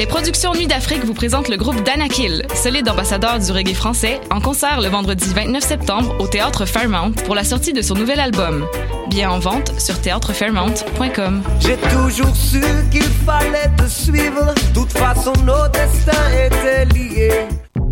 Les productions Nuit d'Afrique vous présentent le groupe Danakil, solide ambassadeur du reggae français, en concert le vendredi 29 septembre au Théâtre Fairmount pour la sortie de son nouvel album. Bien en vente sur théâtrefairmount.com. J'ai toujours su qu'il fallait te suivre, toute façon nos destins étaient liés.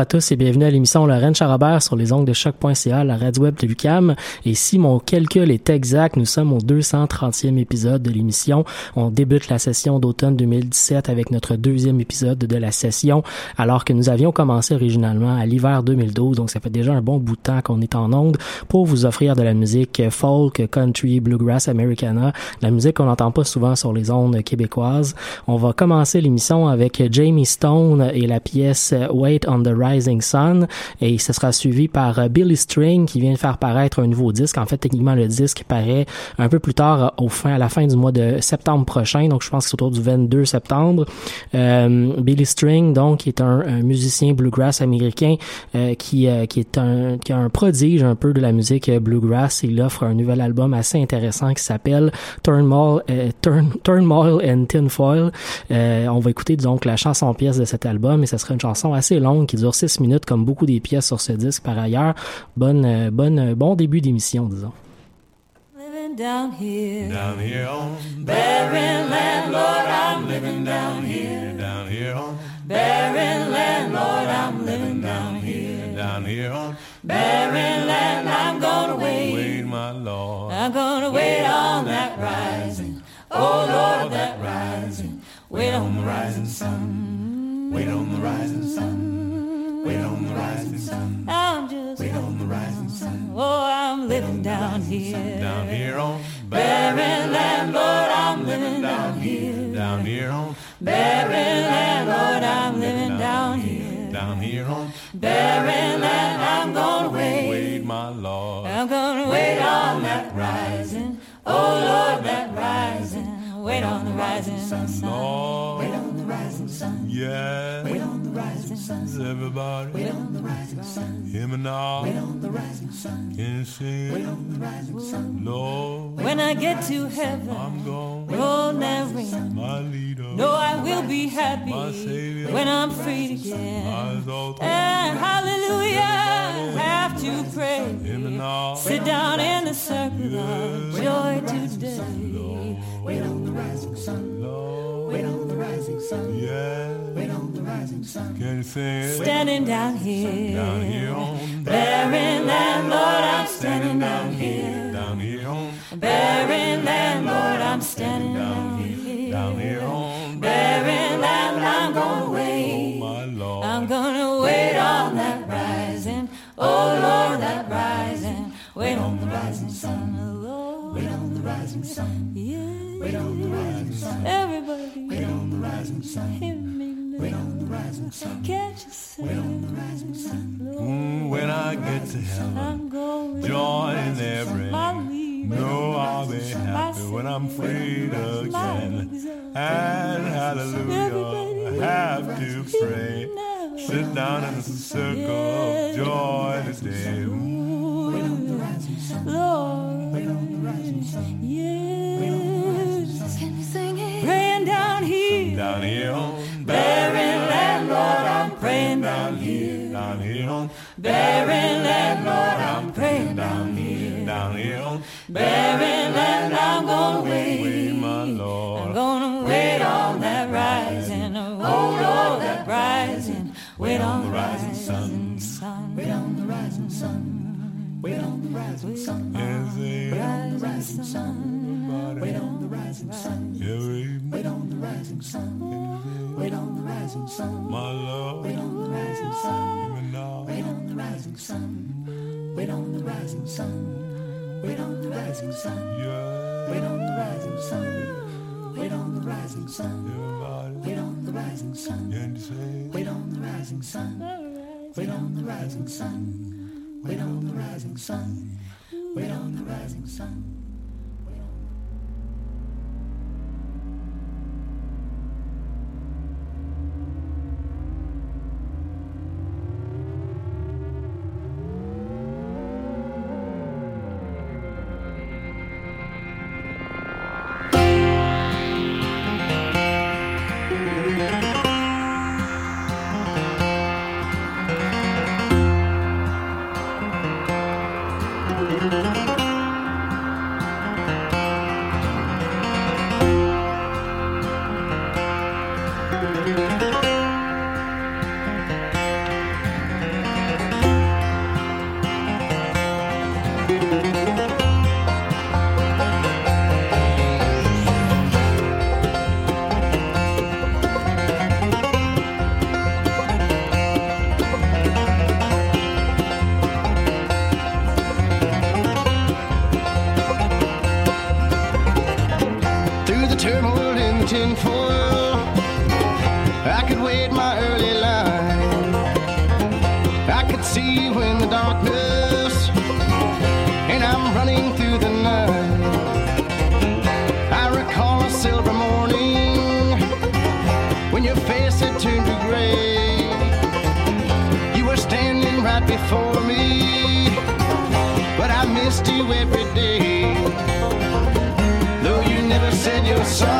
À tous et bienvenue à l'émission Lorraine Charabert sur les ongles de choc.ca, la radio web de Lucam. Et si mon calcul est exact, nous sommes au 230e épisode de l'émission. On débute la session d'automne 2017 avec notre deuxième épisode de la session, alors que nous avions commencé originalement à l'hiver 2012. Donc ça fait déjà un bon bout de temps qu'on est en onde pour vous offrir de la musique folk, country, bluegrass, americana, la musique qu'on n'entend pas souvent sur les ondes québécoises. On va commencer l'émission avec Jamie Stone et la pièce Wait on the Rising Sun et ce sera suivi par euh, Billy String qui vient de faire paraître un nouveau disque. En fait, techniquement, le disque paraît un peu plus tard euh, au fin, à la fin du mois de septembre prochain. Donc, je pense que c'est autour du 22 septembre. Euh, Billy String, donc, qui est un, un musicien bluegrass américain euh, qui, euh, qui est un, qui a un prodige un peu de la musique bluegrass. Il offre un nouvel album assez intéressant qui s'appelle Turmoil, Turn, Turmoil and Tinfoil. on va écouter donc la chanson pièce de cet album et ce sera une chanson assez longue qui dure 6 minutes comme beaucoup des pièces sur ce disque par ailleurs. Bonne, euh, bonne, bon début d'émission, disons. Living down here, down here on barren land, Lord, I'm living down here, down here on barren land, Lord, I'm living down here, down here on barren land. I'm gonna wait, wait, my Lord, I'm gonna wait on that rising, oh Lord, that rising, wait on the rising sun, wait on the rising here. Down here on barren land, Lord, I'm living down here. Down here on barren land, Lord, I'm living down here. Down here on barren land, I'm gonna wait. Wait, my Lord. I'm gonna wait on that rising. Oh Lord, that rising. Wait on the rising sun. Wait on the rising sun. Yeah. Wait rising sun. Everybody. Wait on the rising sun. Hear me now. Wait on the rising sun. Can you sing? Wait on the rising sun. Lord. When I get to heaven, I'm gone. roll and ring. My leader. No, I will be happy My Savior. when I'm free again. And hallelujah, have to pray. Hear me now. Sit down in the circle of joy today. Wait on the rising sun. Lord. Wait on the rising sun. Yeah. On rising sun. Can you sing? it? Standing down here. On Barren land, Lord, I'm standing down here. Down here barren land, Lord, I'm standing down here. Down here on Barren land, I'm gonna wait. Oh my Lord. I'm gonna wait on that rising. Oh Lord, that rising. Wait on the rising sun. Lord. Wait on the rising sun. Yeah. Wait on the rising sun. Everybody. Wait on the rising sun. Rising sun. Can't you see? On the rising sun. Mm, when I get to heaven, I'm going. joy in their bring. No, I'll be happy when I'm freed again. And hallelujah, I have to pray. Sit down in the circle of joy today. Lord. Wait on the rising sun. Yes. Can you sing it? Praying down here. Down here Barren land, Lord, I'm praying down here. down here on Barren land, I'm gonna way, wait. my Lord. I'm gonna wait on that rising. Oh Lord, that rising. Wait on the rising sun. Wait on the rising sun. Wait on the rising sun. Yes, they- Rising sun. Wait on the rising sun. Wait on the rising sun. Wait on the rising sun. my Lord. Wait on the rising sun. Now, Wait on the rising sun. Wait on the rising sun. Wait on the rising sun. yeah, Wait on the rising sun. Wait on the rising sun. Wait on the rising sun. Wait on the rising sun. Wait on the rising sun. Wait on the rising sun. Wait on the rising sun. sun.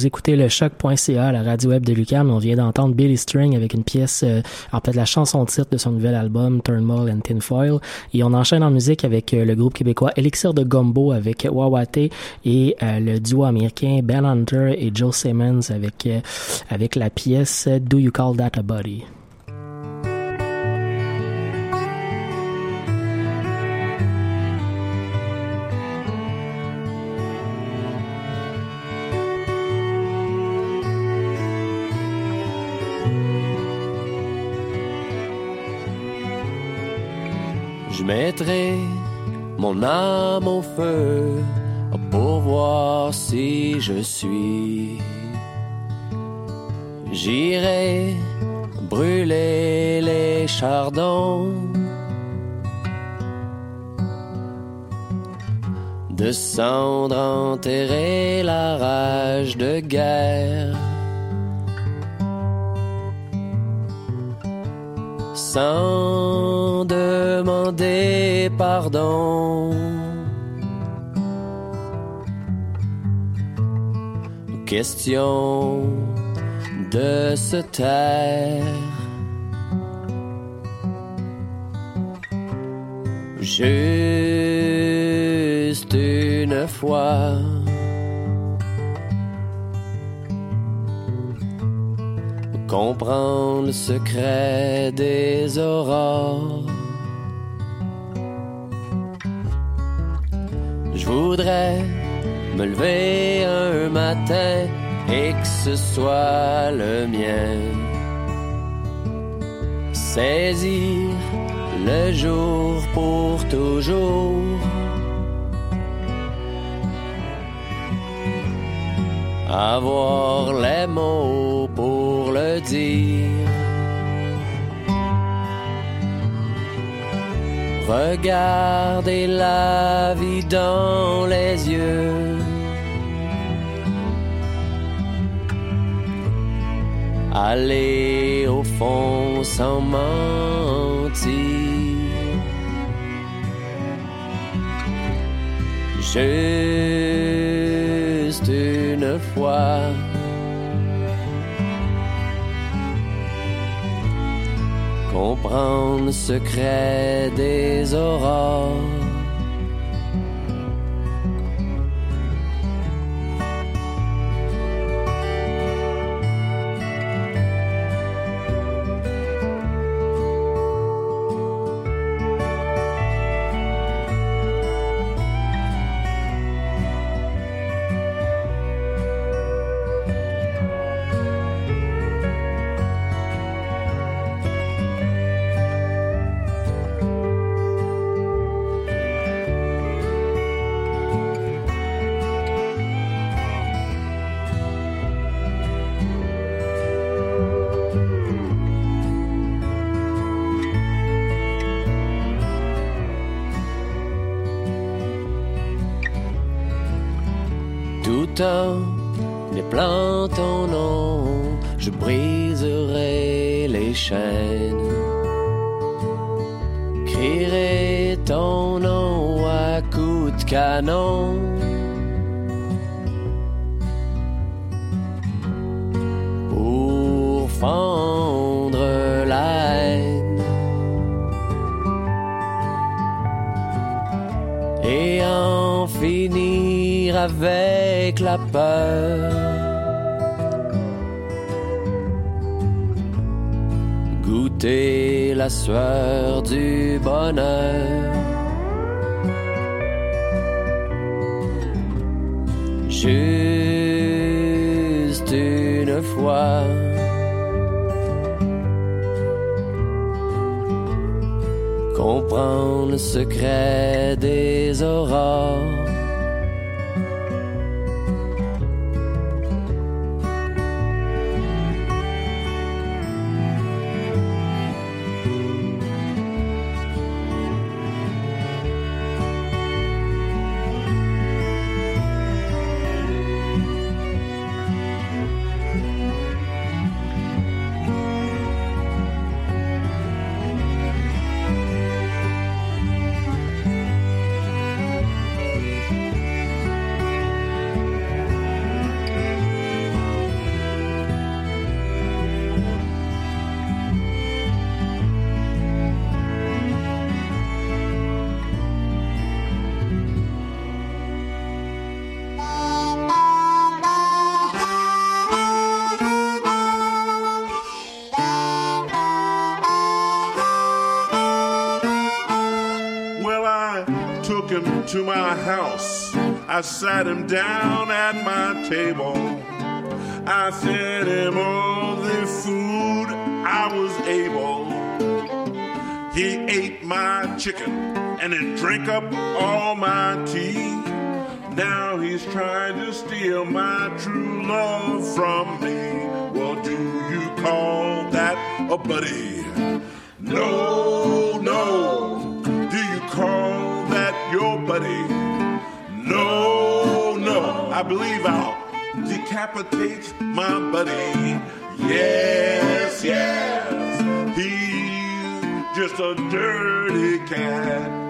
Vous écoutez le choc.ca, la radio web de Lucam. On vient d'entendre Billy String avec une pièce, euh, en fait, la chanson titre de son nouvel album, Turnbull and Tinfoil. Et on enchaîne en musique avec euh, le groupe québécois Elixir de Gumbo avec Wawate et euh, le duo américain Ben Hunter et Joe Simmons avec, euh, avec la pièce Do You Call That a Body? Mettrai mon âme au feu pour voir si je suis. J'irai brûler les chardons de cendres enterrer la rage de guerre. Sans demander pardon. Question de se taire. Juste une fois. Comprendre le secret des aurores. Je voudrais me lever un matin et que ce soit le mien. Saisir le jour pour toujours. Avoir les mots Regarder la vie dans les yeux. Aller au fond sans mentir. Juste une fois. Comprendre le secret des aurores. Fendre la haine. Et en finir avec la peur. Goûter la sueur du bonheur. Juste une fois. Comprendre le secret des aurores. Sat him down at my table. I fed him all the food I was able. He ate my chicken and then drank up all my tea. Now he's trying to steal my true love from me. Well, do you call that a buddy? No, no. Do you call that your buddy? I believe I'll decapitate my buddy. Yes, yes. He's just a dirty cat.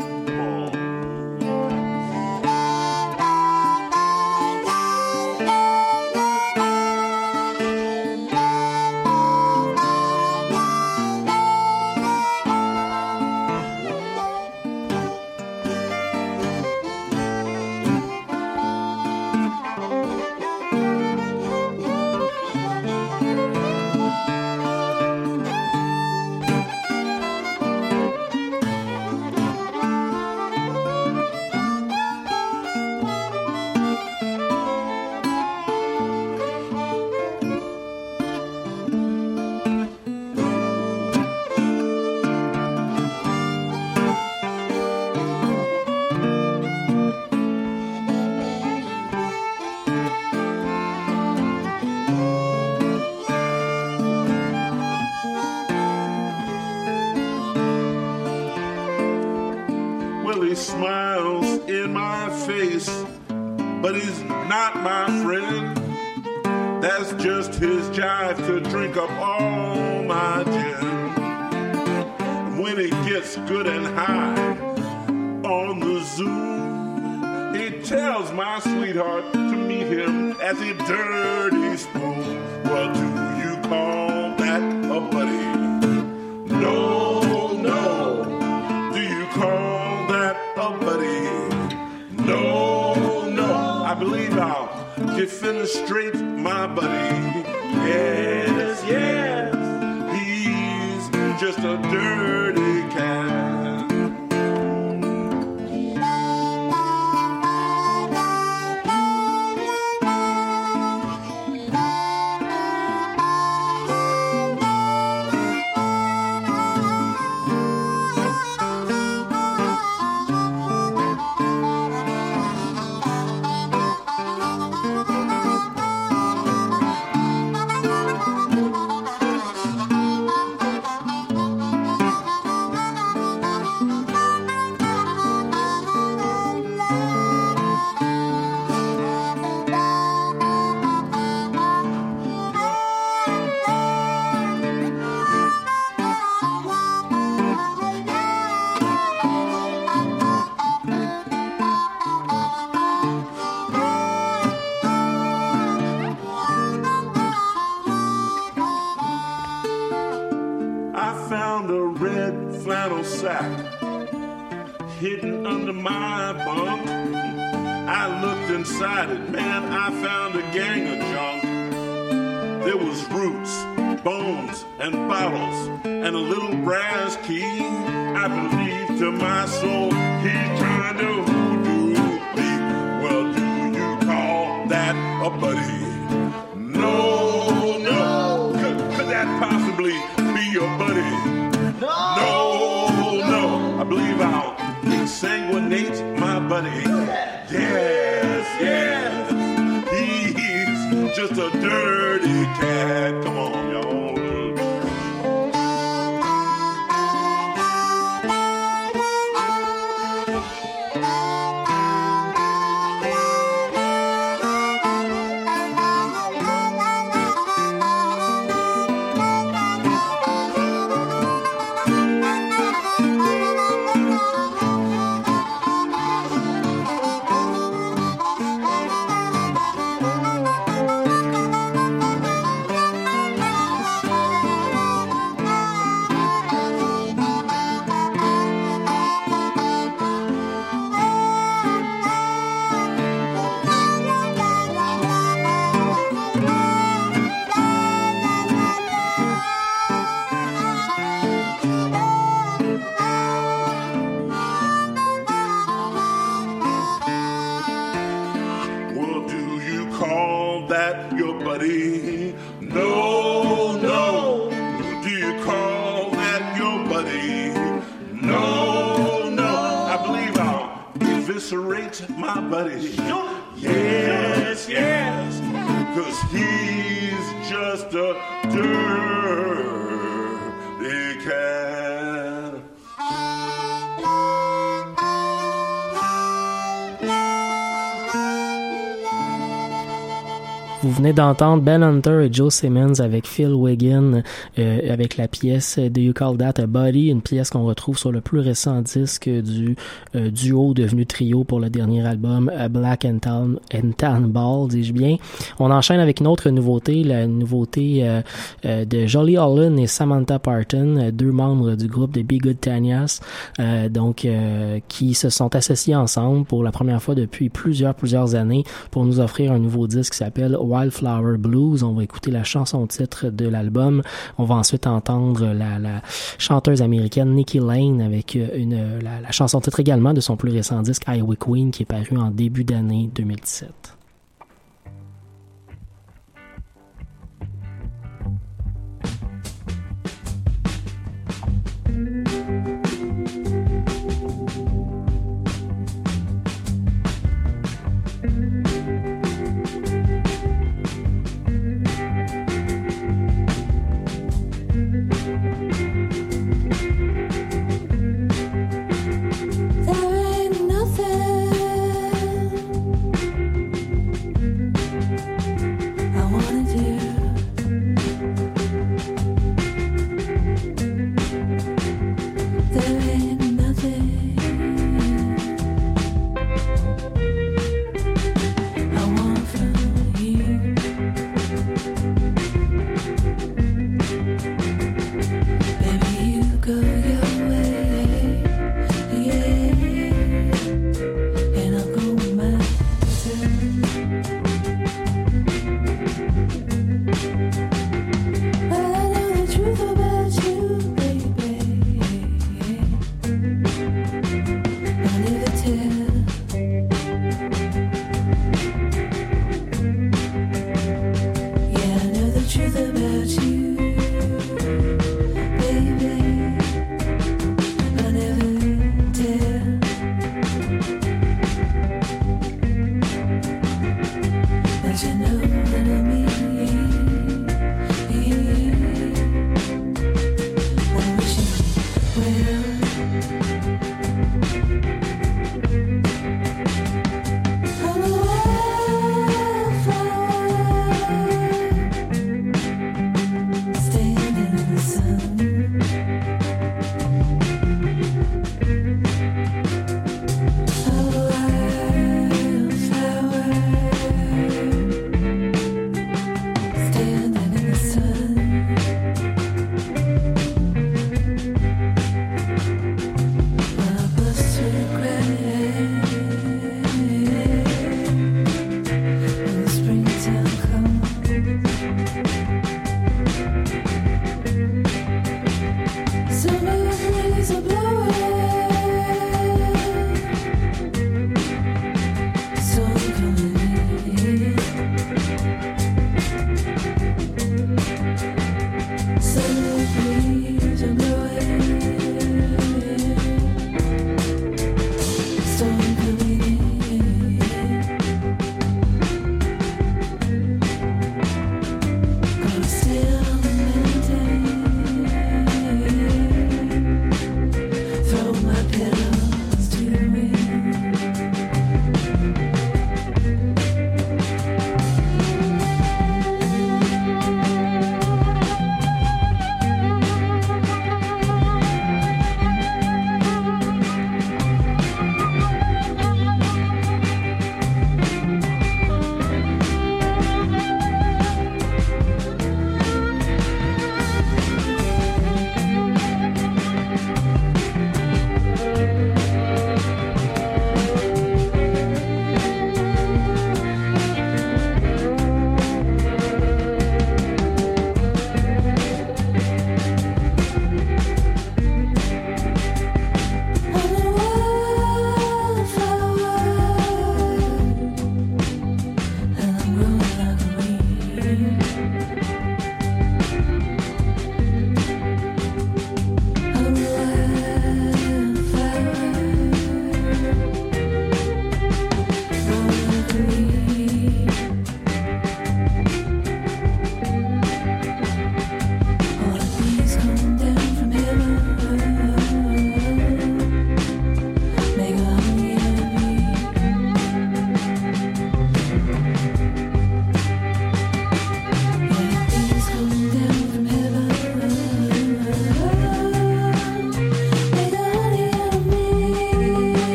But he's not my friend. That's just his jive to drink up all my gin. When he gets good and high on the Zoom, he tells my sweetheart to meet him at the Dirty Spoon. What do you call that a buddy? Defenestrate my buddy. Yes, yes. He's just a dirty buddy. Yes, yes. He's just a dirty cat. Come on, y'all. D'entendre Ben Hunter et Joe Simmons avec Phil Wiggin euh, avec la pièce Do You Call That a Body, une pièce qu'on retrouve sur le plus récent disque du euh, duo devenu trio pour le dernier album Black and Tan, and Tan Ball, dis-je bien. On enchaîne avec une autre nouveauté, la nouveauté euh, euh, de Jolly Holland et Samantha Parton, deux membres du groupe de Be Good Tanyas, euh, donc qui se sont associés ensemble pour la première fois depuis plusieurs plusieurs années pour nous offrir un nouveau disque qui s'appelle Wildflower Blues. On va écouter la chanson titre de l'album. On va ensuite entendre la, chanteuse américaine Nikki Lane avec euh, une, la, la chanson titre également de son plus récent disque Iowa Queen qui est paru en début d'année 2017.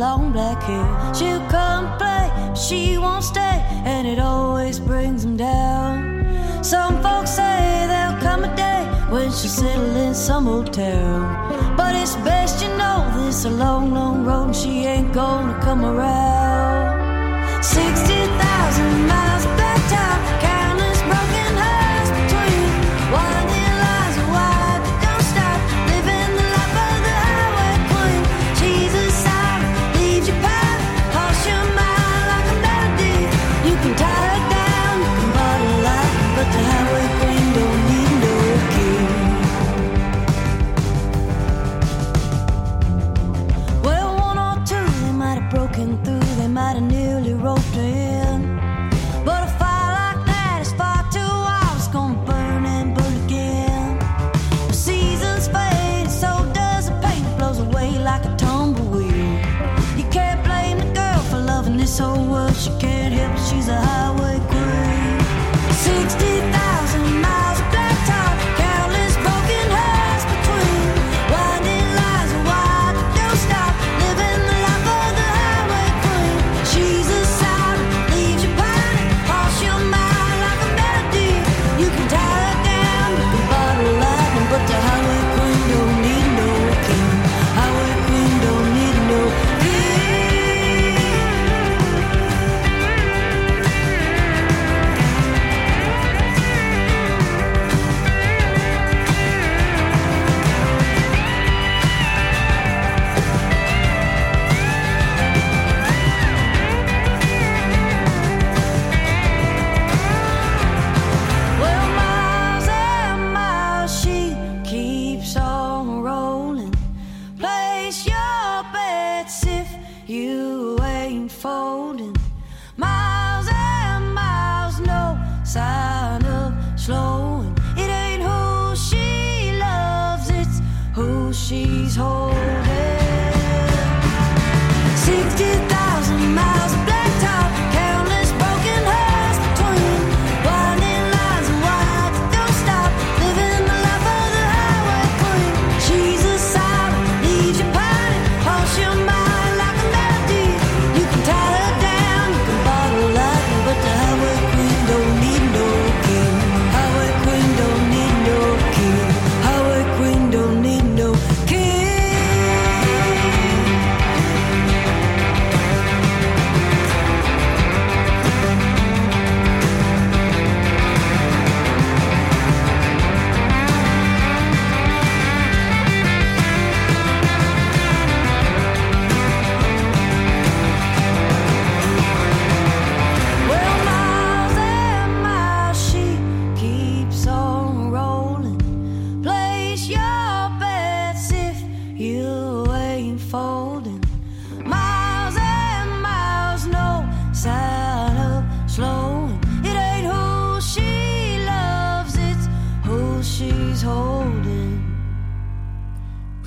Long black hair. She'll come play, but she won't stay, and it always brings them down. Some folks say there'll come a day when she'll settle in some old town. But it's best you know this a long, long road, and she ain't gonna come around. 60,000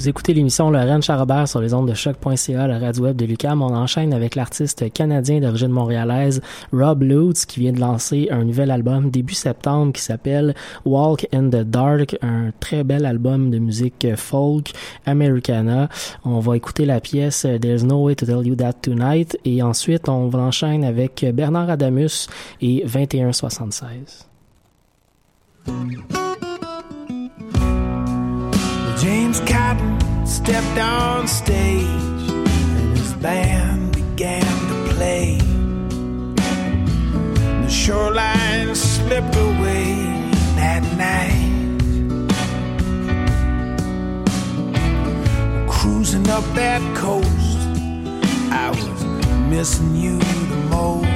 Vous écoutez l'émission Lorraine Charabert sur les ondes de choc.ca, la radio web de Lucam. On enchaîne avec l'artiste canadien d'origine montréalaise Rob Lutz qui vient de lancer un nouvel album début septembre qui s'appelle Walk in the Dark, un très bel album de musique folk americana. On va écouter la pièce There's No Way to Tell You That Tonight et ensuite on va enchaîner avec Bernard Adamus et 2176. James Cotton stepped on stage and his band began to play. The shoreline slipped away that night. Cruising up that coast, I was missing you the most.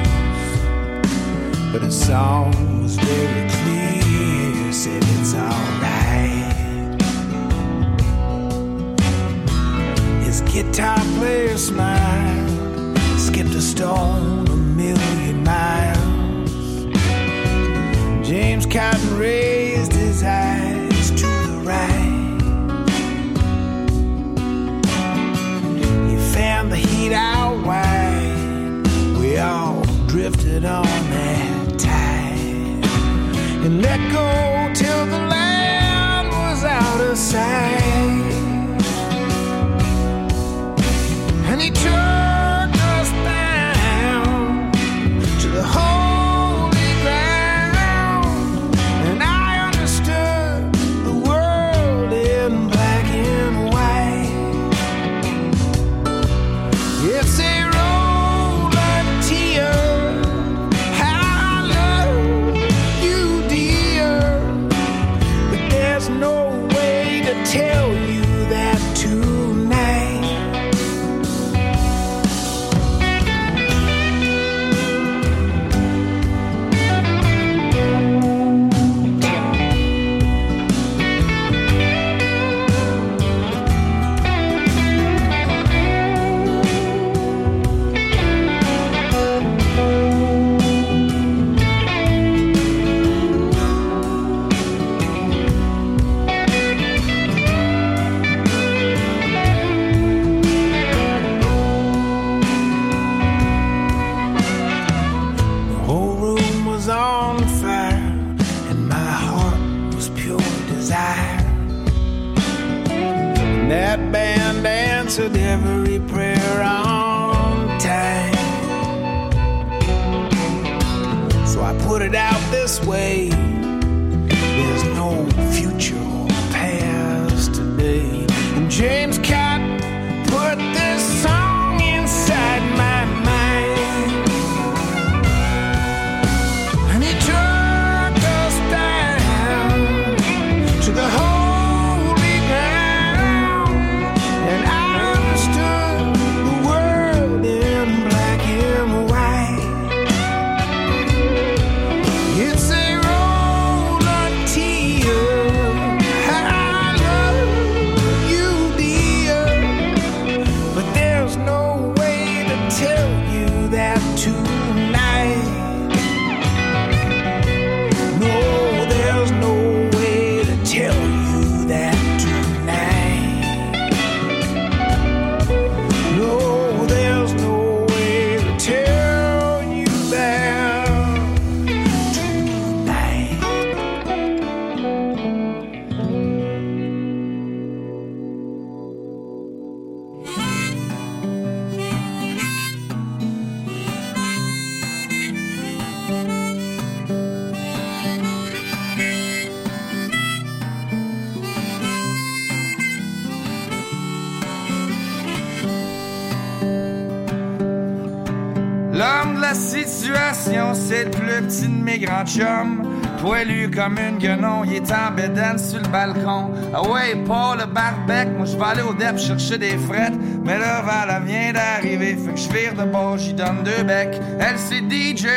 But the song was very clear, said it's alright. His guitar player smiled, skipped a stone a million miles. James Cotton raised his eyes to the right. He found the heat out wide. We all drifted on that tide and let go till the land was out of sight. Comme une guenon, il est en bédaine sur le balcon. Ah ouais, Paul le moi je vais aller au DEP chercher des frettes. Mais là, Vala vient d'arriver, fait que je vire de bord, j'y donne deux becs. Elle c'est DJ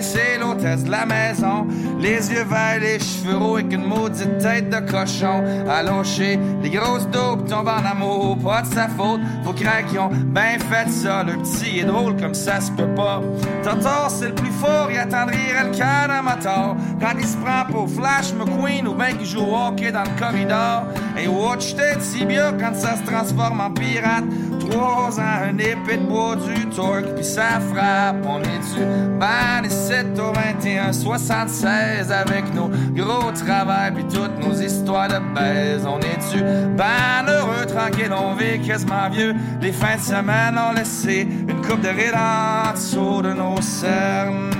c'est l'hôtesse de la maison. Les yeux verts, les cheveux roux avec une maudite tête de cochon. Allongé, les grosses daubes tombent en amour, pas de sa faute. Faut craquer, ils ont ben fait ça. Le petit est drôle comme ça se peut pas. Tortor, c'est le plus fort, il attendrait le cœur d'un moteur. Quand il se prend pour Flash McQueen ou ben qu'il joue au hockey dans le corridor. Et watch tes tibias quand ça se transforme en pirate. Trois ans, un épée de bois, du torque, puis ça frappe. On est-tu ban et 7 au 21, 76 avec nos gros travail, puis toutes nos histoires de baise. On est-tu ban heureux, tranquille, on vit quasiment vieux. Les fins de semaine ont laissé une coupe de rides en dessous de nos cernes.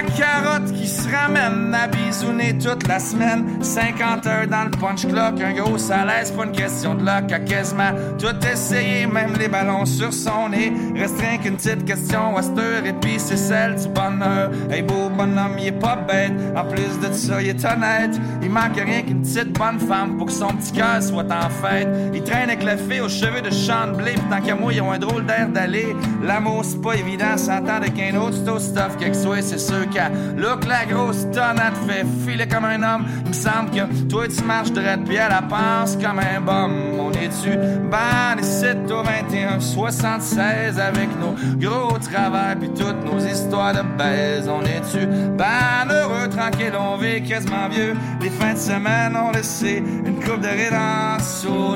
La carotte qui se ramène à bisouner toute la semaine. 50 heures dans le punch clock, un gros salaire, pas une question de luck. A quasiment tout essayé, même les ballons sur son nez. Restreint qu'une petite question à et puis c'est celle du bonheur. Hey, beau bonhomme, il est pas bête. En plus de ça, il est honnête. Il manque rien qu'une petite bonne femme pour que son petit cœur soit en fête. Il traîne avec la fille aux cheveux de Sean Blé, pis tant qu'à moi, ils ont un drôle d'air d'aller. L'amour, c'est pas évident, s'entendre qu'un autre, c'est au stuff, quelque soit, c'est sûr qu'à look la grosse tonne, elle te fait filer comme un homme. Il me semble que toi, tu marches droite, puis elle la pense comme un bum. On est-tu ban 7 au 21, 76 avec nos gros travail, puis toutes nos histoires de baise? On est-tu ban heureux, tranquille, on vit quasiment vieux. Les fins de semaine ont laissé une coupe de rides en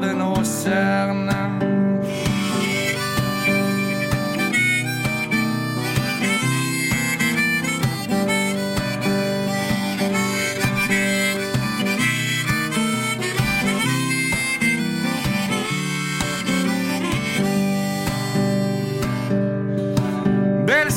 de nos cernes.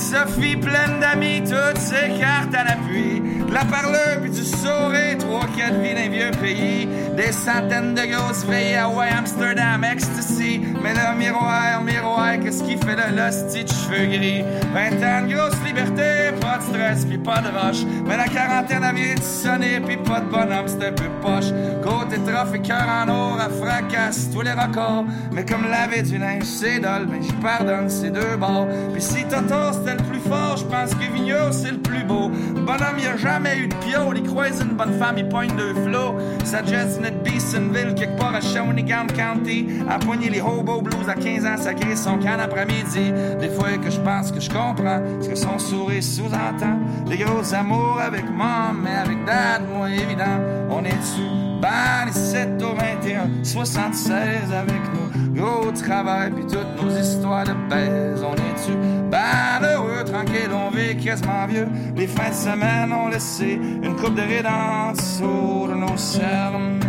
Sophie pleine d'amis, toutes ses cartes à l'appui. La parle du sourire, trois, quatre vies d'un vieux pays, des centaines de grosses filles, Hawaii, Amsterdam, ecstasy. Mais le miroir, miroir, qu'est-ce qui fait le lusty de cheveux gris? 20 ans de grosse liberté, pas de stress puis pas de rush. Mais la quarantaine a vient de sonner puis pas de bonhomme, c'est un peu poche. Côté trophée, cœur en or, à fracasse tous les records. Mais comme laver du linge, c'est dole, mais je pardonne ces deux bords. Puis si Toto c'était le plus fort, je pense que Vigneault c'est le plus beau. Bonhomme, il a jamais eu de pio, il croise une bonne femme, il pointe deux flots. Ça jette une Beesonville, quelque part à Shawinigan County. À poigner les hobo blues à 15 ans, ça crée son can après-midi. Des fois que je pense que je comprends ce que son sourire sous-entend. Des gros amours avec mom, mais avec dad, moi évident. On est dessus, ban 7 au 21, 76 avec nous. Gros travail, puis toutes nos histoires de baise. On est dessus, ban heureux, tranquille, on vit quasiment vieux. Les fins de semaine ont laissé une coupe de rides en dessous de nos cernes.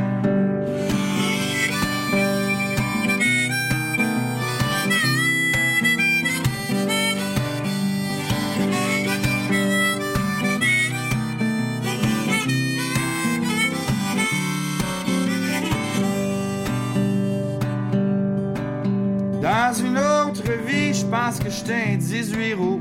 Pense que j'étais un 18 roues.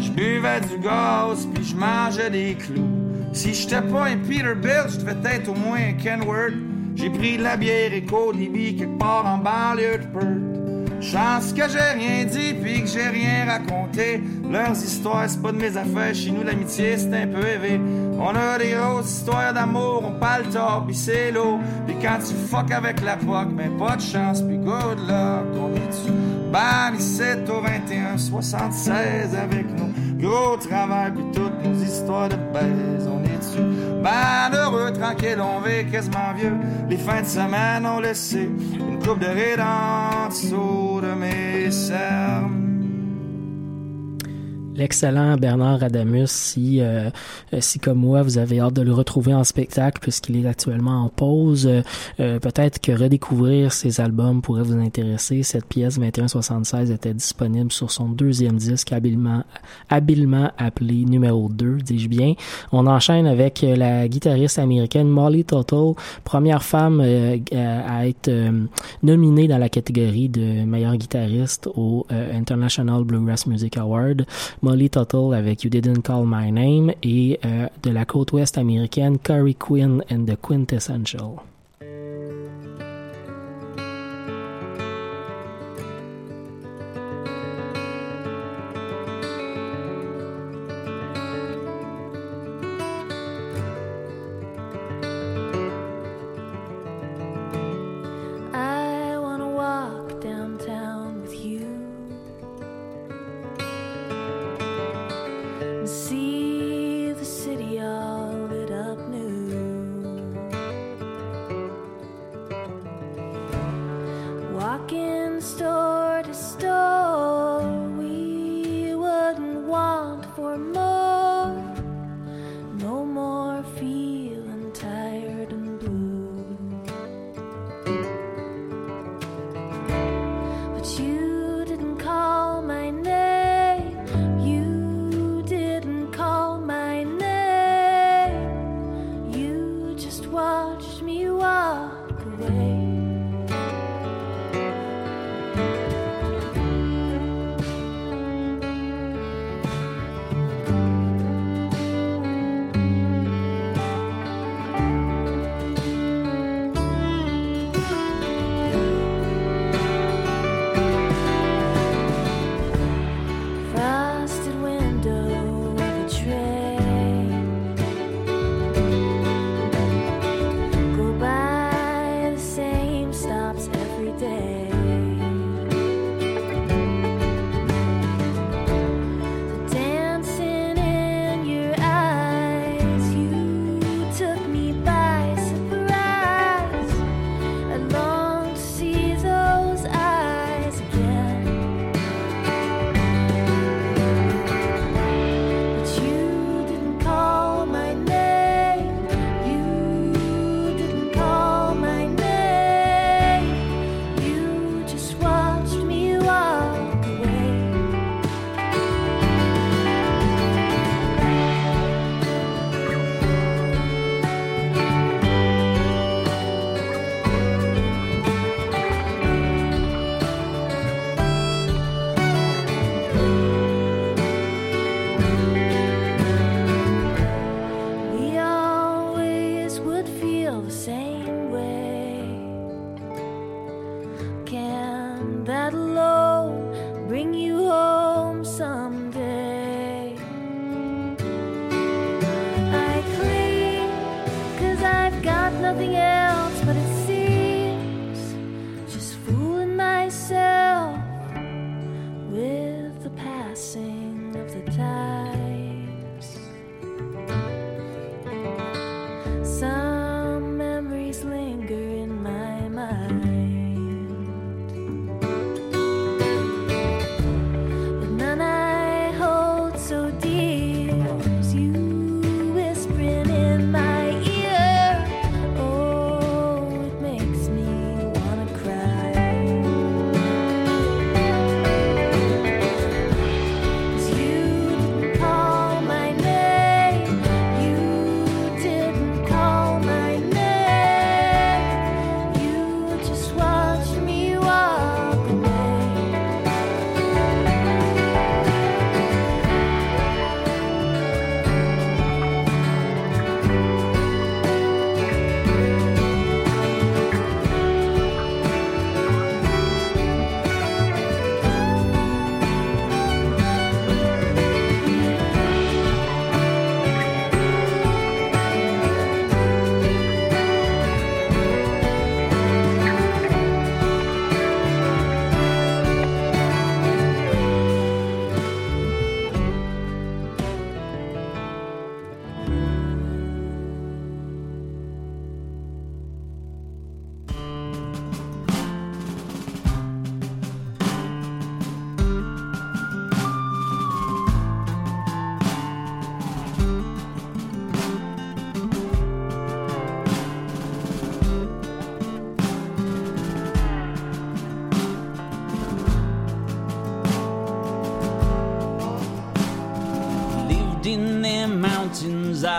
Je buvais du gaz, puis je mangeais des clous. Si j'étais pas un Peterbilt, je devais être au moins un Kenworth. J'ai pris de la bière et Cody quelque part en banlieue de Perth. Chance que j'ai rien dit puis que j'ai rien raconté. Leurs histoires, c'est pas de mes affaires. Chez nous, l'amitié, c'est un peu élevé. On a des grosses histoires d'amour, on parle tort, puis c'est lourd. Puis quand tu fuck avec la POC, ben pas de chance, puis good luck, on est dessus. Ban 7 au 21, 76 avec nous. Gros travail, puis toutes nos histoires de baise, on est dessus. Ben heureux, tranquille, on vit quasiment vieux. Les fins de semaine ont laissé une coupe de rides en dessous de mes cernes. L'excellent Bernard Adamus, si, euh, si comme moi vous avez hâte de le retrouver en spectacle puisqu'il est actuellement en pause, euh, euh, peut-être que redécouvrir ses albums pourrait vous intéresser. Cette pièce 2176 était disponible sur son deuxième disque habilement, habilement appelé numéro 2, dis-je bien. On enchaîne avec la guitariste américaine Molly Tuttle, première femme à être nominée dans la catégorie de meilleure guitariste au International Bluegrass Music Award. Molly Tuttle avec You Didn't Call My Name et euh, de la côte ouest américaine Carrie Quinn and the Quintessential.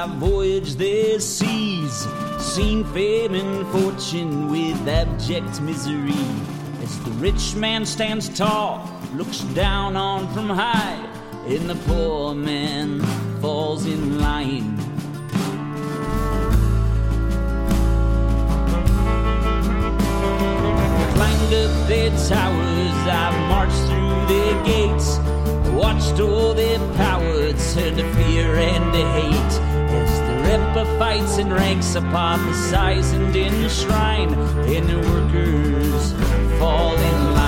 I've voyaged their seas, seen fame and fortune with abject misery. As the rich man stands tall, looks down on from high, and the poor man falls in line. climbed up their towers, I've marched through their gates, watched all their power turn to fear and to hate. The fights and ranks upon the size and enshrine, and the workers fall in line.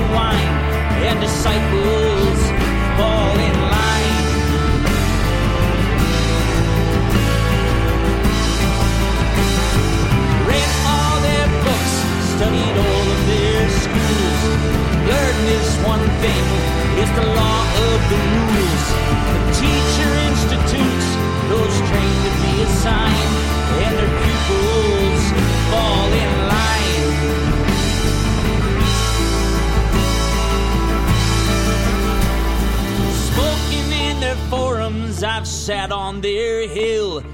To wine. And disciples fall in line. Read all their books, studied all of their schools. Learned this one thing is the law of the rules. The teacher institutes those trained to be assigned, and their pupils fall in line. Their forums, I've sat on their hill.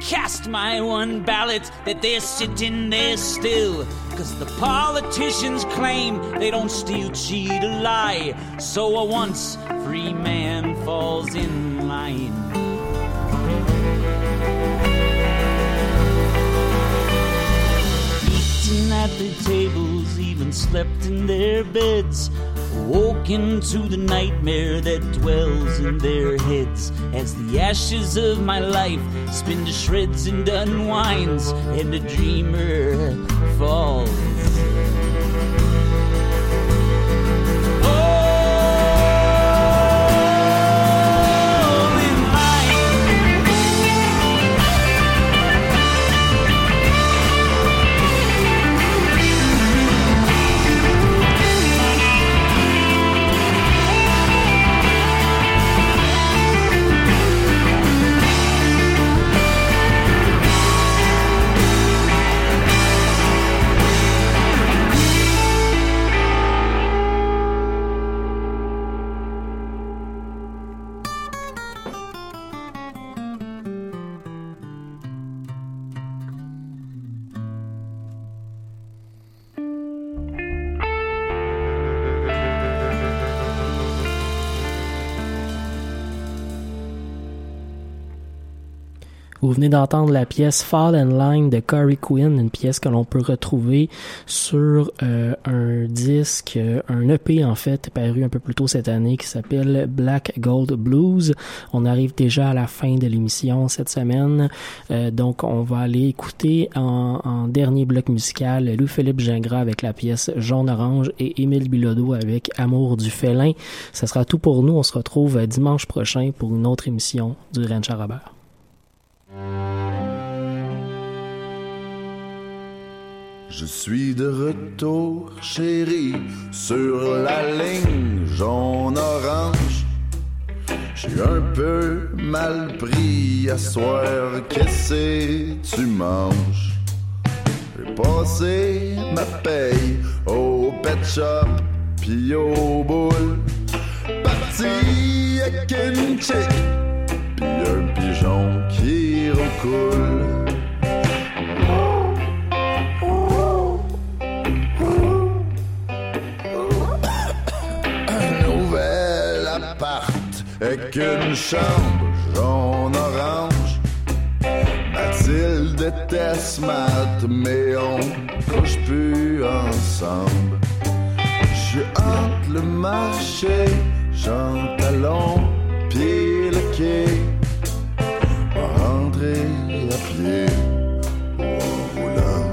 Cast my one ballot that they're sitting there still. Cause the politicians claim they don't steal, cheat, or lie. So a once free man falls in line. Eating at their tables, even slept in their beds. Woken to the nightmare that dwells in their heads as the ashes of my life spin to shreds and unwinds, and the dreamer falls. Venez d'entendre la pièce Fall in Line de Corey Quinn, une pièce que l'on peut retrouver sur euh, un disque, euh, un EP en fait, paru un peu plus tôt cette année qui s'appelle Black Gold Blues. On arrive déjà à la fin de l'émission cette semaine, Euh, donc on va aller écouter en, en dernier bloc musical Louis-Philippe Gingras avec la pièce Jaune Orange et Émile Bilodeau avec Amour du félin. Ça sera tout pour nous. On se retrouve euh, dimanche prochain pour une autre émission du Ranch Robert. Je suis de retour, chérie, sur la ligne jaune-orange. J'suis un peu mal pris à soir, qu'est-ce que tu manges? J'ai passé ma paye au pet shop, pis au boule. Parti avec une chick, pis un pigeon qui recoule. Appart avec une chambre jaune-orange. Mathilde déteste maths, mais on couche plus ensemble. Je hante le marché, Jean Talon, pied le quai, rentrer à pied en roulant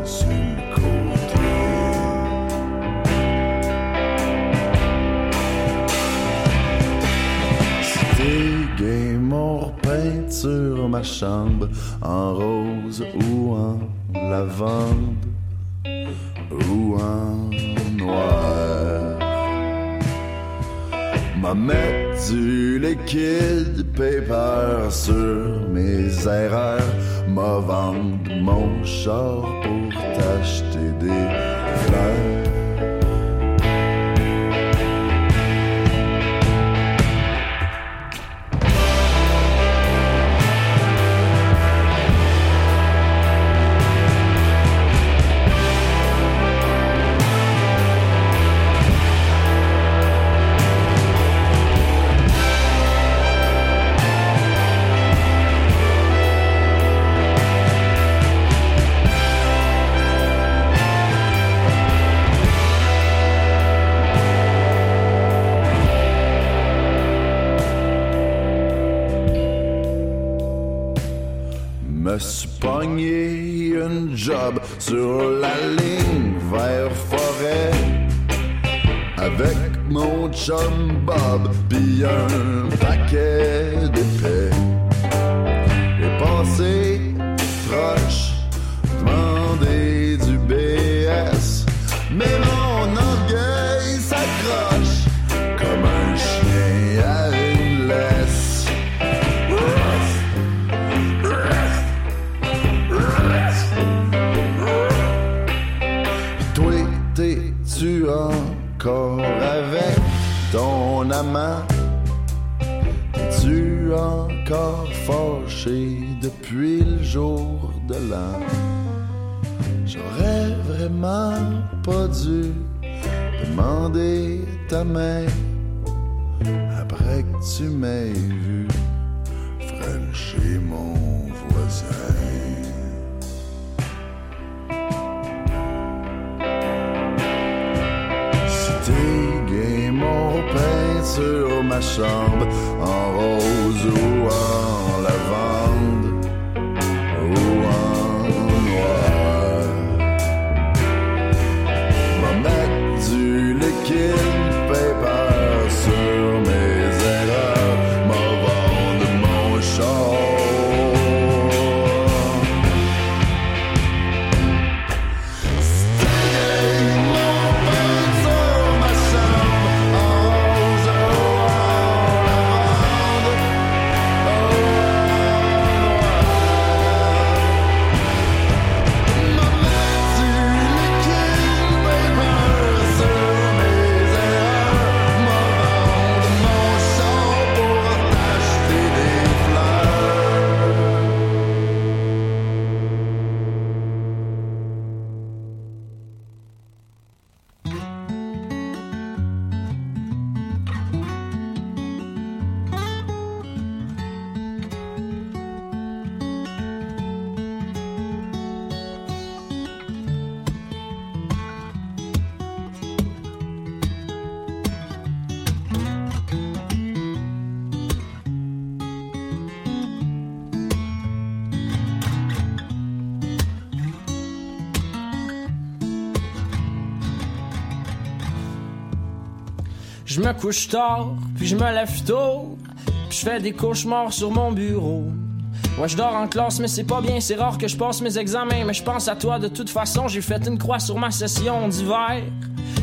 peinture ma chambre en rose ou en lavande ou en noir. M'a mettre du liquide paper sur mes erreurs. M'a vendre mon char pour t'acheter des fleurs. Me couche tard, puis je me lève tôt, puis je fais des cauchemars sur mon bureau. Ouais, je dors en classe, mais c'est pas bien, c'est rare que je passe mes examens, mais je pense à toi de toute façon, j'ai fait une croix sur ma session d'hiver.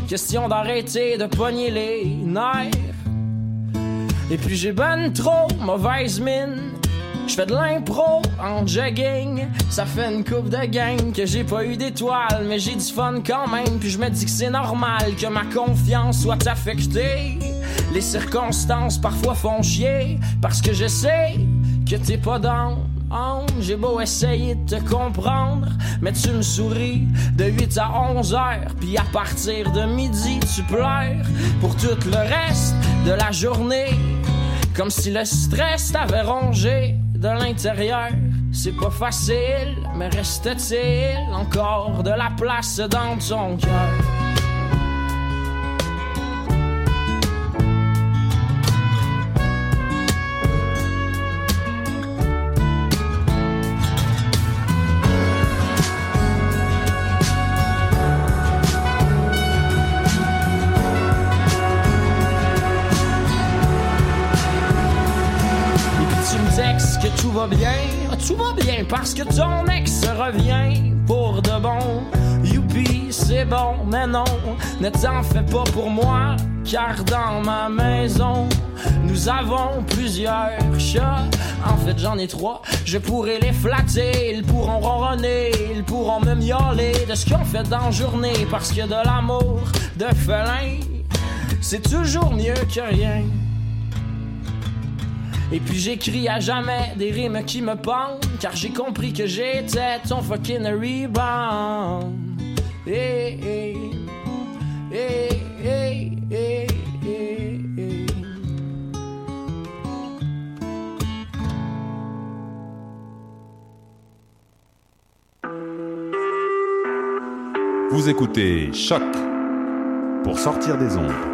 Question d'arrêter de pogner les nerfs. Et puis j'ai ben trop mauvaise mine. Je fais de l'impro en jogging. Ça fait une coupe de gang que j'ai pas eu d'étoiles, mais j'ai du fun quand même. Puis je me dis que c'est normal que ma confiance soit affectée. Les circonstances parfois font chier parce que je sais que t'es pas dans. J'ai beau essayer de te comprendre, mais tu me souris de 8 à 11 heures, puis à partir de midi tu pleures pour tout le reste de la journée. Comme si le stress t'avait rongé de l'intérieur. C'est pas facile, mais reste-t-il encore de la place dans ton cœur? Va bien, tout va bien? Parce que ton ex revient pour de bon. Youpi, c'est bon, mais non, ne t'en fais pas pour moi, car dans ma maison, nous avons plusieurs chats. En fait, j'en ai trois, je pourrais les flatter, ils pourront ronronner, ils pourront me miauler de ce qu'ils ont fait dans la journée, parce que de l'amour de félin, c'est toujours mieux que rien. Et puis j'écris à jamais des rimes qui me pendent Car j'ai compris que j'étais ton fucking rebound hey, hey, hey, hey, hey, hey. Vous écoutez Choc pour sortir des ondes.